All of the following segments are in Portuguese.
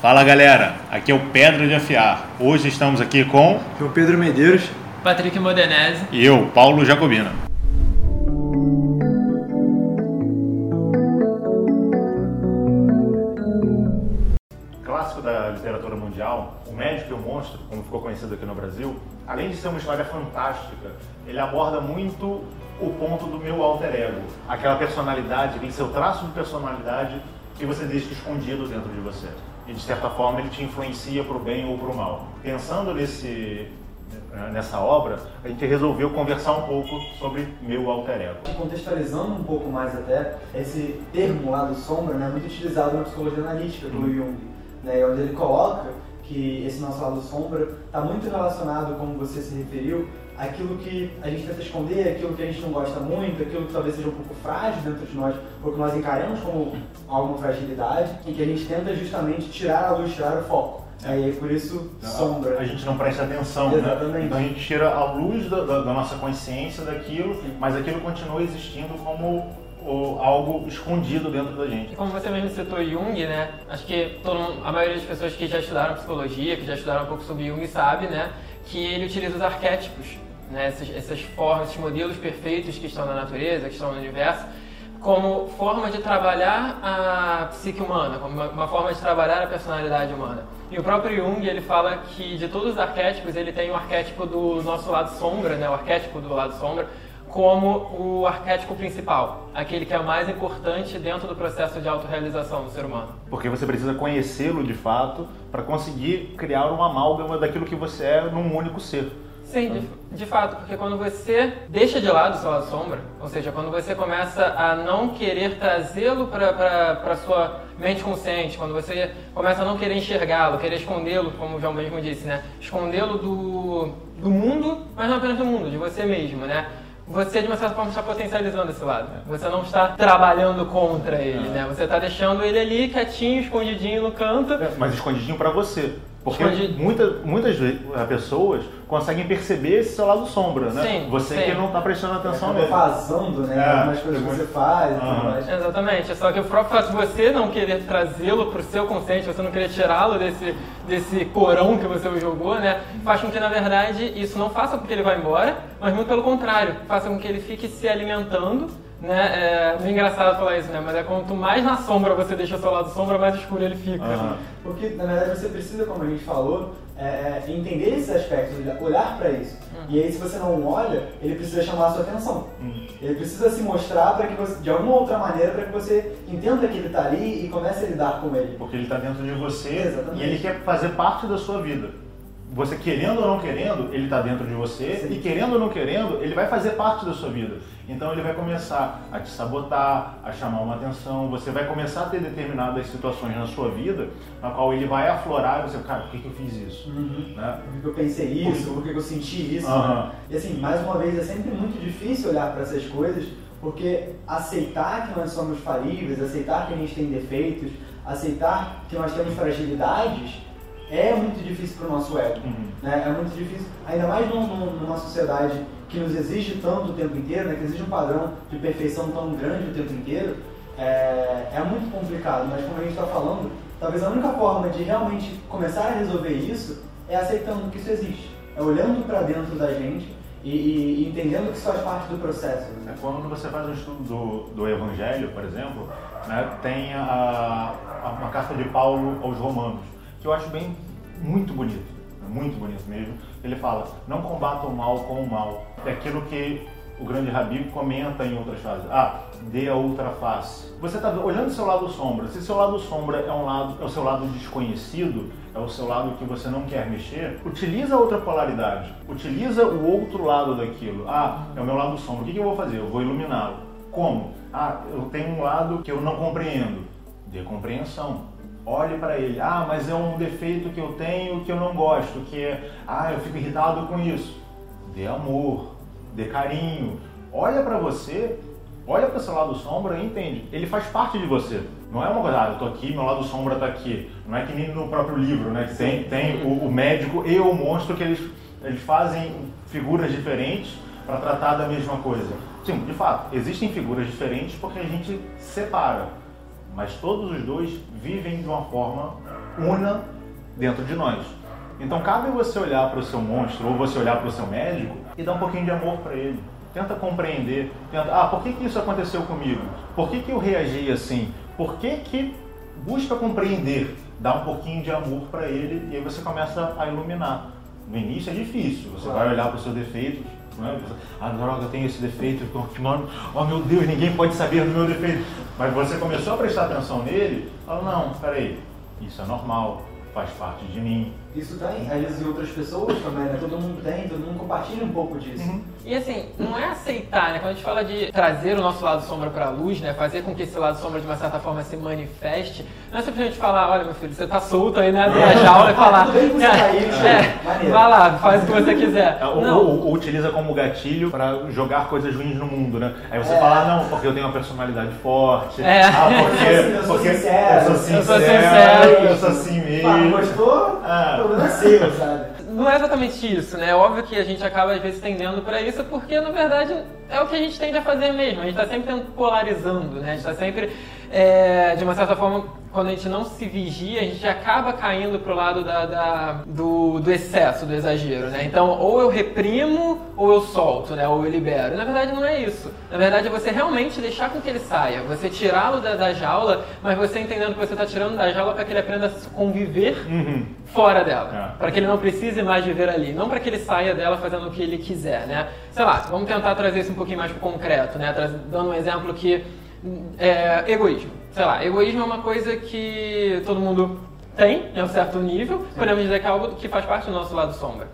Fala galera, aqui é o Pedra de Afiar. Hoje estamos aqui com João Pedro Medeiros, Patrick Modenese. E eu, Paulo Jacobina. Clássico da literatura mundial, O Médico e o Monstro, como ficou conhecido aqui no Brasil, além de ser uma história fantástica, ele aborda muito o ponto do meu alter ego, aquela personalidade, aquele seu traço de personalidade que você deixa escondido dentro de você e de certa forma ele te influencia para o bem ou para o mal. Pensando nesse, nessa obra, a gente resolveu conversar um pouco sobre meu alter ego. Contextualizando um pouco mais até, esse termo lado sombra né, é muito utilizado na psicologia analítica do uhum. Jung, né, onde ele coloca que esse nosso lado sombra está muito relacionado, como você se referiu, aquilo que a gente tenta esconder, aquilo que a gente não gosta muito, aquilo que talvez seja um pouco frágil dentro de nós, ou que nós encaramos como alguma fragilidade, e que a gente tenta justamente tirar a luz, tirar o foco. É. E por isso, sombra. A gente não presta atenção, né? Exatamente. né? Então a gente tira a luz da, da, da nossa consciência daquilo, Sim. mas aquilo continua existindo como o, algo escondido dentro da gente. Como você mesmo citou Jung, né? Acho que todo, a maioria das pessoas que já estudaram psicologia, que já estudaram um pouco sobre Jung, sabe, né? Que ele utiliza os arquétipos né, essas, essas formas, esses modelos perfeitos que estão na natureza, que estão no universo, como forma de trabalhar a psique humana, como uma, uma, forma de trabalhar a personalidade humana. E o próprio Jung, ele fala que de todos os arquétipos, ele tem o arquétipo do nosso lado sombra, né, o arquétipo do lado sombra, como o arquétipo principal, aquele que é o mais importante dentro do processo de autorrealização do ser humano. Porque você precisa conhecê-lo de fato para conseguir criar uma amálgama daquilo que você é num único ser. Sim, de, de, fato, porque quando você deixa de lado o seu lado sombra, ou seja, quando você começa a não querer trazê-lo para a sua mente consciente, quando você começa a não querer enxergá-lo, querer escondê-lo, como o João mesmo disse, né? Escondê-lo do, do mundo, mas não apenas do mundo, de você mesmo, né? você de uma certa forma está potencializando esse lado. Você não está trabalhando contra ele, né? Você está deixando ele ali quietinho, escondidinho no canto. É, mas escondidinho para você. Porque muita, muitas eh, pessoas conseguem perceber esse seu lado sombra, né? Sim, você sim. que não está prestando atenção é, nele. vazando, né? É, Algumas coisas que você faz e tudo mais. Exatamente. Só que o próprio fato de você não querer trazê-lo para o seu consciente, você não querer tirá-lo desse, desse porão que você jogou, né? Faz com que, na verdade, isso não faça com que ele vá embora, mas muito pelo contrário, faça com que ele fique se alimentando né? É engraçado falar isso, né? Mas é quanto mais na sombra você deixa o seu lado sombra, mais escuro ele fica. Uhum. Porque, na verdade, você precisa, como a gente falou, é, é entender esses aspectos, olhar para isso. Uhum. E aí, se você não olha, ele precisa chamar a sua atenção. Uhum. Ele precisa se mostrar para que você, de alguma outra maneira, para que você entenda que ele está ali e comece a lidar com ele. Porque ele está dentro de você Exatamente. e ele quer fazer parte da sua vida você querendo ou não querendo, ele está dentro de você Sim. e querendo ou não querendo, ele vai fazer parte da sua vida. Então ele vai começar a te sabotar, a chamar uma atenção, você vai começar a ter determinadas situações na sua vida na qual ele vai aflorar e você, cara, por que, que eu fiz isso? Uhum. Né? Por que eu pensei isso? Por que eu senti isso? Uhum. Né? E assim, mais uma vez, é sempre muito difícil olhar para essas coisas porque aceitar que nós somos falíveis, aceitar que a gente tem defeitos, aceitar que nós temos fragilidades é muito difícil para o nosso ego. Uhum. Né? É muito difícil, ainda mais numa sociedade que nos exige tanto o tempo inteiro, né? que exige um padrão de perfeição tão grande o tempo inteiro, é, é muito complicado. Mas como a gente está falando, talvez a única forma de realmente começar a resolver isso é aceitando que isso existe. É olhando para dentro da gente e, e, entendendo que isso faz parte do processo. É quando você faz um estudo do, do Evangelho, por exemplo, né, tem a, a, uma carta de Paulo aos Romanos que eu acho bem muito bonito, muito bonito mesmo. Ele fala: não combata o mal com o mal. É aquilo que o grande Rabi comenta em outras fases. Ah, dê a outra face. Você está olhando seu lado sombra. Se seu lado sombra é um lado, é o seu lado desconhecido, é o seu lado que você não quer mexer, utiliza outra polaridade. Utiliza o outro lado daquilo. Ah, é o meu lado sombra. O que, que eu vou fazer? Eu vou iluminá-lo. Como? Ah, eu tenho um lado que eu não compreendo. Dê compreensão olhe para ele. Ah, mas é um defeito que eu tenho que eu não gosto, que é, ah, eu fico irritado com isso. Dê amor, dê carinho. Olha para você, olha para seu lado sombra e entende. Ele faz parte de você. Não é uma coisa, ah, eu tô aqui, meu lado sombra tá aqui. Não é que nem no próprio livro, né? Tem, tem o, o médico e o monstro que eles, eles fazem figuras diferentes para tratar da mesma coisa. Sim, de fato, existem figuras diferentes porque a gente separa mas todos os dois vivem de uma forma una dentro de nós. Então cabe você olhar para o seu monstro ou você olhar para o seu médico e dar um pouquinho de amor para ele. Tenta compreender. Tenta, ah, por que, que isso aconteceu comigo? Por que, que eu reagi assim? Por que, que busca compreender? Dá um pouquinho de amor para ele e aí você começa a iluminar. No início é difícil, você vai olhar para os seus defeitos, né? Ah, droga, eu tenho esse defeito, oh meu Deus, ninguém pode saber do meu defeito. Mas você começou a prestar atenção nele, fala, não, peraí, isso é normal, faz parte de mim. Isso tem, às vezes, em outras pessoas também, né? Todo mundo tem, todo mundo compartilha um pouco disso. Uhum. E assim, aceitar, né? Quando a gente fala de trazer o nosso lado sombra para a luz, né? Fazer com que esse lado sombra, de uma certa forma, se manifeste, não é simplesmente falar, olha, meu filho, você tá solto aí, né? Da jaula e falar. é, é, vai lá, faz o que você quiser. É, ou, ou, ou, utiliza como gatilho para jogar coisas ruins no mundo, né? Aí você é. fala, não, porque eu tenho uma personalidade forte. É. Ah, porque, eu sou porque sincero. Eu sou sincero. Eu sou, sincero, eu sou assim mesmo. Ah, gostou? Ah. O problema é seu, sabe? Não é exatamente isso, né? É óbvio que a gente acaba às vezes tendendo para isso, porque na verdade é o que a gente tende a fazer mesmo. A gente está sempre polarizando, né? A gente está sempre, é, de uma certa forma, quando a gente não se vigia, a gente acaba caindo pro lado da, da, do, do excesso, do exagero, né? Então, ou eu reprimo, ou eu solto, né? Ou eu libero. Na verdade, não é isso. Na verdade, é você realmente deixar com que ele saia. Você tirá-lo da, da, jaula, mas você entendendo que você está tirando da jaula para que ele aprenda a conviver uhum. fora dela. É. Para que ele não precise mais viver ali. Não para que ele saia dela fazendo o que ele quiser, né? Sei lá, vamos tentar trazer isso um pouquinho mais pro concreto, né? Dando um exemplo que... É, egoísmo sei lá, egoísmo é uma coisa que todo mundo tem em um certo nível, podemos dizer que é algo que faz parte do nosso lado sombra.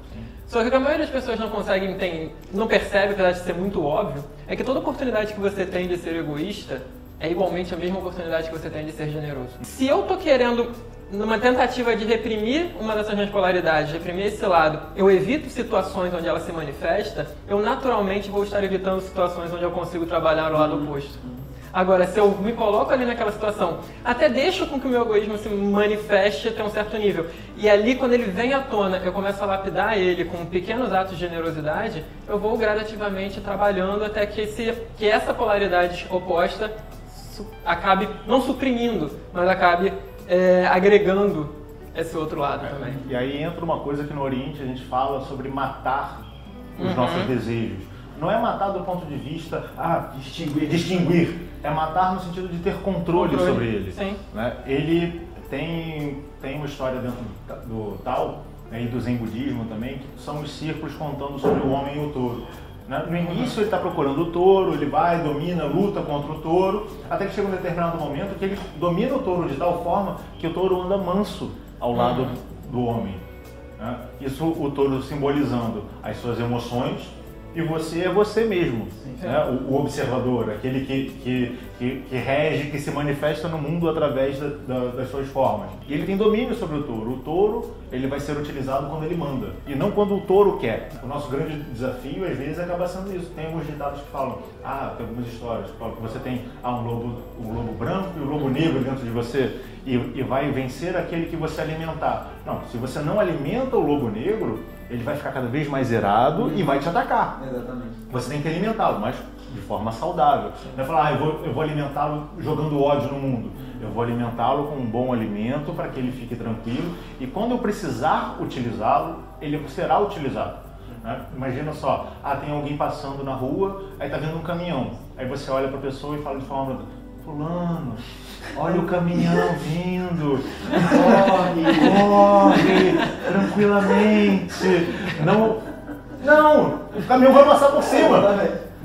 Só que o que a maioria das pessoas não conseguem entender, não percebe, apesar de ser muito óbvio, é que toda oportunidade que você tem de ser egoísta é igualmente a mesma oportunidade que você tem de ser generoso. Se eu tô querendo, numa tentativa de reprimir uma dessas minhas polaridades, reprimir esse lado, eu evito situações onde ela se manifesta, eu naturalmente vou estar evitando situações onde eu consigo trabalhar o lado oposto. Agora, se eu me coloco ali naquela situação, até deixo com que o meu egoísmo se manifeste até um certo nível. E ali, quando ele vem à tona, eu começo a lapidar ele com pequenos atos de generosidade, eu vou gradativamente trabalhando até que, esse, que essa polaridade oposta acabe não suprimindo, mas acabe é, agregando esse outro lado é, também. E aí entra uma coisa que no Oriente a gente fala sobre matar os uhum. nossos desejos. Não é matar do ponto de vista, ah, distinguir, distinguir é matar no sentido de ter controle, controle. sobre ele. Sim. Né? Ele tem, tem uma história dentro do, Tao né, e do Zen Budismo também, que são os círculos contando sobre o homem e o touro. Né? No início ele está procurando o touro, ele vai, domina, luta contra o touro, até que chega um determinado momento que ele domina o touro de tal forma que o touro anda manso ao lado uhum. do homem. Né? Isso o touro simbolizando as suas emoções e você é você mesmo, né? o, o, observador, aquele que, que, que, que, rege, que se manifesta no mundo através da, da, das suas formas. E ele tem domínio sobre o touro. O touro ele vai ser utilizado quando ele manda e não quando o touro quer. O nosso grande desafio às vezes acaba sendo isso. Tem alguns ditados que falam, ah, tem algumas histórias que falam que você tem ah, um lobo, um lobo branco e um lobo negro dentro de você e, e vai vencer aquele que você alimentar. Não, se você não alimenta o lobo negro ele vai ficar cada vez mais zerado e vai te atacar. Exatamente. Você tem que alimentá-lo, mas de forma saudável. Não é falar, ah, eu vou, eu vou alimentá-lo jogando ódio no mundo. Eu vou alimentá-lo com um bom alimento para que ele fique tranquilo e quando eu precisar utilizá-lo, ele será utilizado. Né? Imagina só, ah, tem alguém passando na rua, aí tá vendo um caminhão. Aí você olha para a pessoa e fala de forma, fulano, Olha o caminhão vindo. Corre, corre, tranquilamente. Não, não, o caminhão vai passar por cima.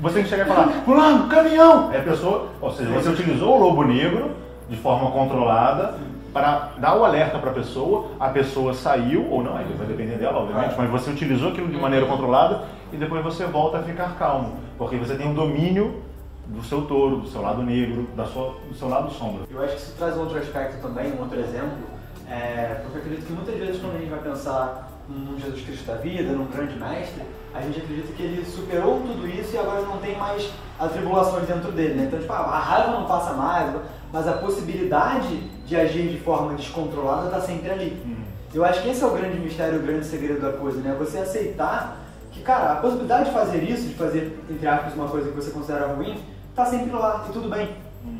Você tem que chegar e falar, fulano, caminhão! Aí a pessoa, ou seja, você utilizou o lobo negro de forma controlada para dar o alerta para a pessoa, a pessoa saiu, ou não, vai depender dela, obviamente, mas você utilizou aquilo de maneira controlada e depois você volta a ficar calmo, porque você tem um domínio do seu touro, do seu lado negro, da sua, do seu lado sombra. Eu acho que isso traz um outro aspecto também, um outro exemplo, é, porque eu acredito que muitas vezes quando a gente vai pensar num Jesus Cristo da vida, num grande mestre, a gente acredita que ele superou tudo isso e agora não tem mais atribulações dentro dele, né? Então, tipo, a raiva não passa mais, mas a possibilidade de agir de forma descontrolada está sempre ali. Hum. Eu acho que esse é o grande mistério, o grande segredo da coisa, né? Você aceitar que, cara, a possibilidade de fazer isso, de fazer, entre aspas, uma coisa que você considera ruim, está sempre lá e tudo bem.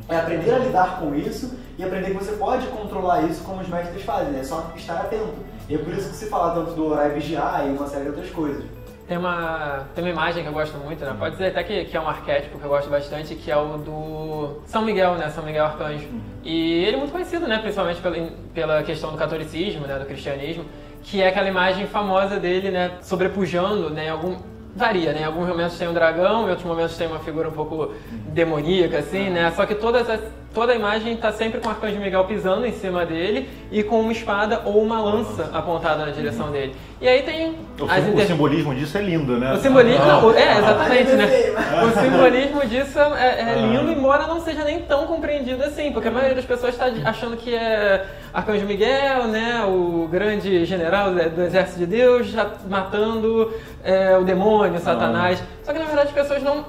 É aprender a lidar com isso e aprender que você pode controlar isso como os mestres fazem, né? é só estar atento. E é por isso que se fala tanto do orar e vigiar e uma série de outras coisas. Tem uma, tem uma imagem que eu gosto muito, né? Pode dizer até que, que é um arquétipo que eu gosto bastante, que é o do São Miguel, né? São Miguel Arcanjo. Uhum. E ele é muito conhecido, né? Principalmente pela, pela questão do catolicismo, né? Do cristianismo, que é aquela imagem famosa dele, né? Sobrepujando, né? Algum, varia, né? Alguns momentos tem um dragão, em outros momentos tem uma figura um pouco demoníaca, assim, né? Só que todas as, toda a imagem está sempre com o Arcanjo Miguel pisando em cima dele e com uma espada ou uma lança apontada na direção dele. E aí tem o, as inter... o simbolismo disso é lindo, né? O simbolismo, ah. é, exatamente, né? O simbolismo disso é, é lindo, embora não seja nem tão compreendido assim, porque a maioria das pessoas está achando que é Arcanjo Miguel, né, o grande general do exército de Deus, já matando é, o demônio, Satanás. Só que na verdade as pessoas não,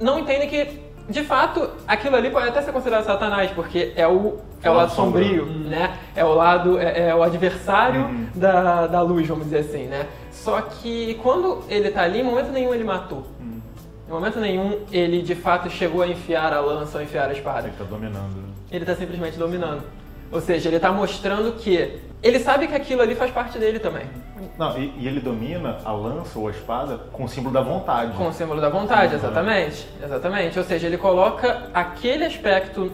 não entendem que de fato, aquilo ali pode até ser considerado Satanás, porque é o, é o lado sombrio, uhum. né? É o lado, é, é o adversário uhum. da, da luz, vamos dizer assim, né? Só que quando ele tá ali, em momento nenhum ele matou. Uhum. Em momento nenhum ele de fato chegou a enfiar a lança ou enfiar a espada. Ele tá dominando. Ele tá simplesmente dominando. Ou seja, ele está mostrando que ele sabe que aquilo ali faz parte dele também. Não, e, e, ele domina a lança ou a espada com o símbolo da vontade. Com o símbolo da vontade, exatamente. Exatamente. Ou seja, ele coloca aquele aspecto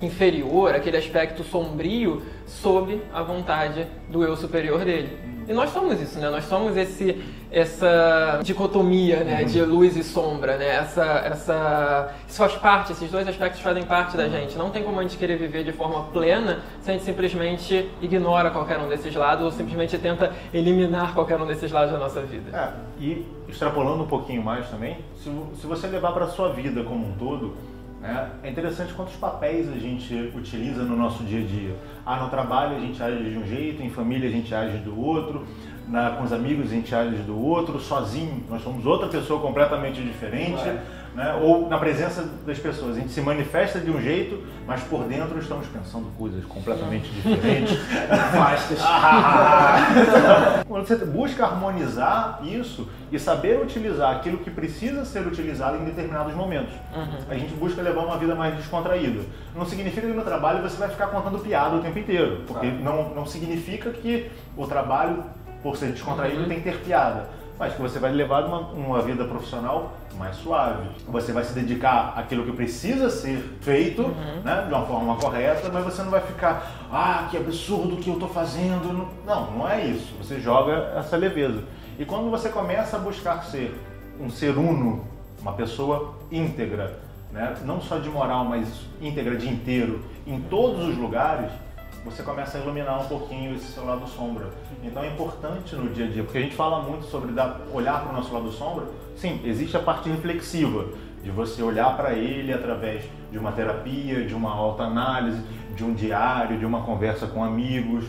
inferior, aquele aspecto sombrio, sob a vontade do eu superior dele. E nós somos isso, né? Nós somos esse, essa dicotomia né? de luz e sombra, né? Essa, essa, isso faz parte, esses dois aspectos fazem parte da gente. Não tem como a gente querer viver de forma plena se a gente simplesmente ignora qualquer um desses lados ou simplesmente tenta eliminar qualquer um desses lados da nossa vida. É, e extrapolando um pouquinho mais também, se, se você levar para a sua vida como um todo, né? É interessante quantos papéis a gente utiliza no nosso dia a dia. Ah, no trabalho a gente age de um jeito, em família a gente age do outro, na, com os amigos a gente age do outro, sozinho nós somos outra pessoa completamente diferente né? ou na presença das pessoas. A gente se manifesta de um jeito, mas por dentro estamos pensando coisas completamente diferentes. Fastas. Quando você busca harmonizar isso e saber utilizar aquilo que precisa ser utilizado em determinados momentos, uhum. a gente busca levar uma vida mais descontraída. Não significa que no trabalho você vai ficar contando piada o tempo inteiro, porque claro. não, não significa que o trabalho, por ser descontraído, uhum. tem que ter piada mas que você vai levar uma, uma vida profissional mais suave. Você vai se dedicar àquilo que precisa ser feito, uhum. né, de uma forma correta, mas você não vai ficar, ah, que absurdo que eu estou fazendo. Não, não é isso. Você joga essa leveza. E quando você começa a buscar ser um ser uno, uma pessoa íntegra, né, não só de moral, mas íntegra de inteiro, em todos os lugares, você começa a iluminar um pouquinho esse seu lado sombra. Então é importante no dia a dia, porque a gente fala muito sobre dar, olhar para o nosso lado sombra. Sim, existe a parte reflexiva, de você olhar para ele através de uma terapia, de uma autoanálise, de um diário, de uma conversa com amigos,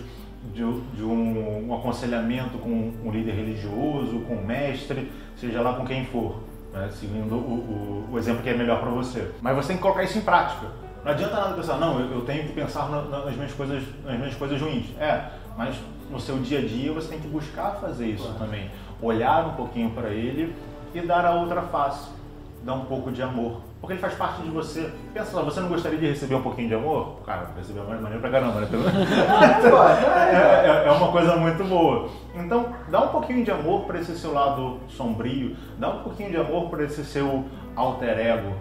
de, de um, um, aconselhamento com um líder religioso, com um mestre, seja lá com quem for, né? seguindo o, o, o exemplo que é melhor para você. Mas você tem que colocar isso em prática. Não adianta nada pensar, não, eu, eu tenho que pensar na, nas, minhas coisas, nas minhas coisas ruins. É, mas no seu dia a dia você tem que buscar fazer isso claro. também. Olhar um pouquinho para ele e dar a outra face. Dar um pouco de amor. Porque ele faz parte de você. Pensa lá, você não gostaria de receber um pouquinho de amor? Cara, receber amor é maneiro pra caramba, né? é, é, é uma coisa muito boa. Então, dá um pouquinho de amor para esse seu lado sombrio, dá um pouquinho de amor para esse seu alter ego,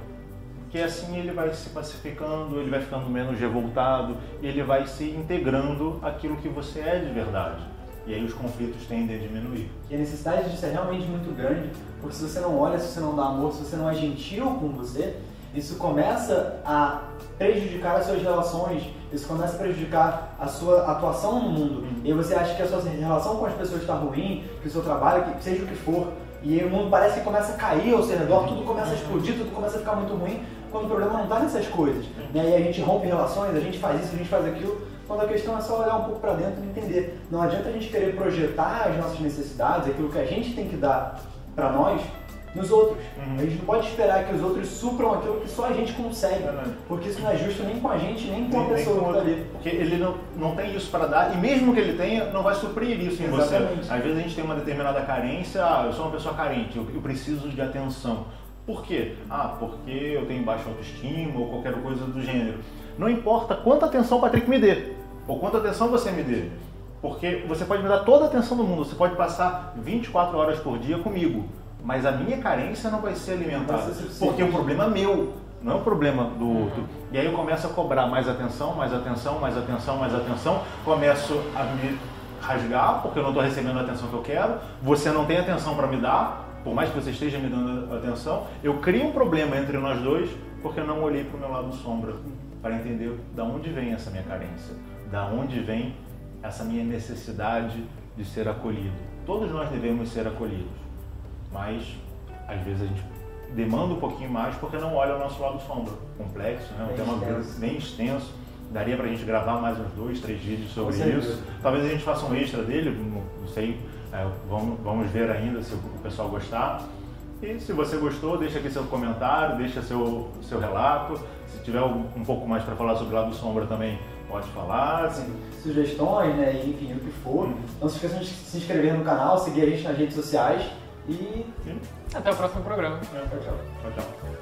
porque assim ele vai se pacificando, ele vai ficando menos revoltado, ele vai se integrando aquilo que você é de verdade. E aí os conflitos tendem a diminuir. E a necessidade disso é realmente muito grande, porque se você não olha, se você não dá amor, se você não é gentil com você, isso começa a prejudicar as suas relações, isso começa a prejudicar a sua atuação no mundo. Uhum. E você acha que a sua relação com as pessoas está ruim, que o seu trabalho, que seja o que for, e o mundo parece que começa a cair ao seu redor, tudo começa a explodir, tudo começa a ficar muito ruim, quando o problema não está nessas coisas. Né? E a gente rompe relações, a gente faz isso, a gente faz aquilo, quando a questão é só olhar um pouco para dentro e entender. Não adianta a gente querer projetar as nossas necessidades, aquilo que a gente tem que dar para nós, nos outros. Uhum. A gente não pode esperar que os outros supram aquilo que só a gente consegue, porque isso não é justo nem com a gente, nem com a pessoa que está ali. Porque ele não, não tem isso para dar, e mesmo que ele tenha, não vai suprir isso em Exatamente. você. Às vezes a gente tem uma determinada carência, ah, eu sou uma pessoa carente, eu, eu preciso de atenção. Por quê? Ah, porque eu tenho baixa autoestima ou qualquer coisa do gênero. Não importa quanta atenção o Patrick me dê, ou quanta atenção você me dê. Porque você pode me dar toda a atenção do mundo, você pode passar 24 horas por dia comigo, mas a minha carência não vai ser alimentada. Vai ser porque é um problema meu, não é um problema do outro. E aí eu começo a cobrar mais atenção, mais atenção, mais atenção, mais atenção, começo a me rasgar porque eu não estou recebendo a atenção que eu quero, você não tem atenção para me dar, por mais que você esteja me dando atenção, eu crio um problema entre nós dois porque eu não olhei para o meu lado sombra para entender da onde vem essa minha carência, da onde vem essa minha necessidade de ser acolhido. Todos nós devemos ser acolhidos, mas às vezes a gente demanda um pouquinho mais porque não olha o nosso lado sombra. Complexo, né? um bem tema extenso. bem extenso. Daria para a gente gravar mais uns dois, três vídeos sobre isso. Talvez a gente faça um extra dele, não sei, é, vamos, vamos ver ainda se o pessoal gostar. E se você gostou, deixa aqui seu comentário, deixa seu, seu relato. Se tiver um, pouco mais para falar sobre o lado sombra também, pode falar. Sim. Sugestões, né? Enfim, o que for. Hum. Não se esqueçam de se inscrever no canal, seguir a gente nas redes sociais e. Até o próximo programa. É, tchau, tchau. tchau, tchau.